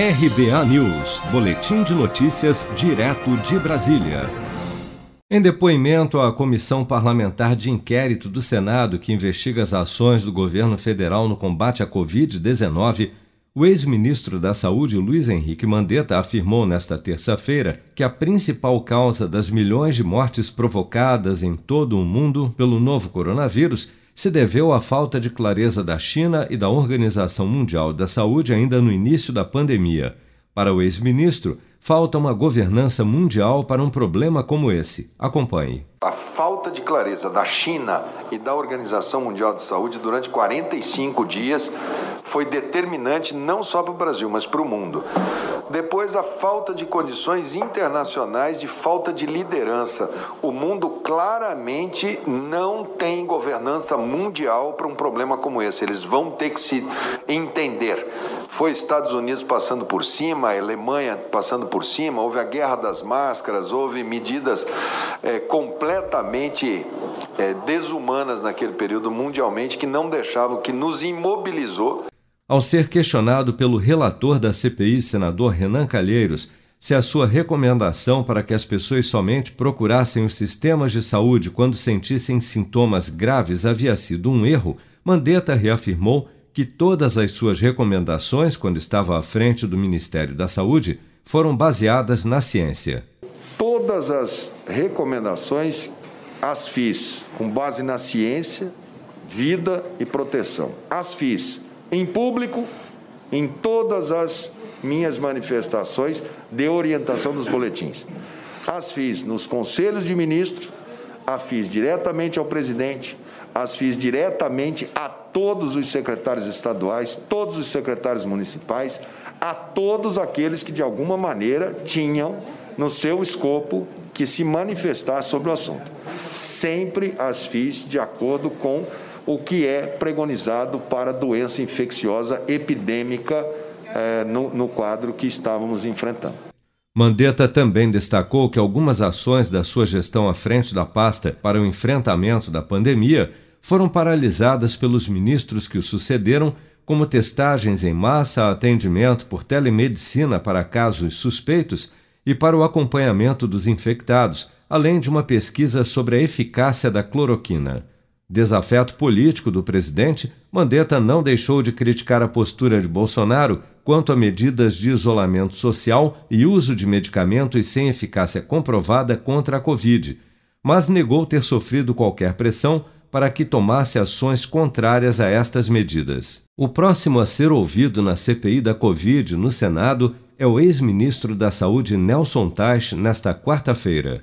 RBA News, Boletim de Notícias, direto de Brasília. Em depoimento à Comissão Parlamentar de Inquérito do Senado, que investiga as ações do governo federal no combate à Covid-19, o ex-ministro da Saúde, Luiz Henrique Mandetta, afirmou nesta terça-feira que a principal causa das milhões de mortes provocadas em todo o mundo pelo novo coronavírus se deveu à falta de clareza da China e da Organização Mundial da Saúde ainda no início da pandemia. Para o ex-ministro, falta uma governança mundial para um problema como esse. Acompanhe. A falta de clareza da China e da Organização Mundial de Saúde durante 45 dias foi determinante não só para o Brasil, mas para o mundo. Depois, a falta de condições internacionais, de falta de liderança. O mundo claramente não tem governança mundial para um problema como esse. Eles vão ter que se entender. Foi Estados Unidos passando por cima, Alemanha passando por cima, houve a guerra das máscaras, houve medidas é, completamente é, desumanas naquele período mundialmente que não deixavam, que nos imobilizou. Ao ser questionado pelo relator da CPI, senador Renan Calheiros, se a sua recomendação para que as pessoas somente procurassem os sistemas de saúde quando sentissem sintomas graves havia sido um erro, Mandetta reafirmou que todas as suas recomendações, quando estava à frente do Ministério da Saúde, foram baseadas na ciência. Todas as recomendações as fiz com base na ciência, vida e proteção. As fiz em público, em todas as minhas manifestações de orientação dos boletins. As fiz nos conselhos de ministros, as fiz diretamente ao presidente, as fiz diretamente a todos os secretários estaduais, todos os secretários municipais, a todos aqueles que de alguma maneira tinham no seu escopo que se manifestar sobre o assunto. Sempre as fiz de acordo com o que é pregonizado para doença infecciosa epidêmica eh, no, no quadro que estávamos enfrentando. Mandetta também destacou que algumas ações da sua gestão à frente da pasta para o enfrentamento da pandemia foram paralisadas pelos ministros que o sucederam, como testagens em massa, atendimento por telemedicina para casos suspeitos e para o acompanhamento dos infectados, além de uma pesquisa sobre a eficácia da cloroquina. Desafeto político do presidente, Mandetta não deixou de criticar a postura de Bolsonaro quanto a medidas de isolamento social e uso de medicamentos sem eficácia comprovada contra a Covid, mas negou ter sofrido qualquer pressão para que tomasse ações contrárias a estas medidas. O próximo a ser ouvido na CPI da Covid no Senado é o ex-ministro da Saúde Nelson Teich nesta quarta-feira.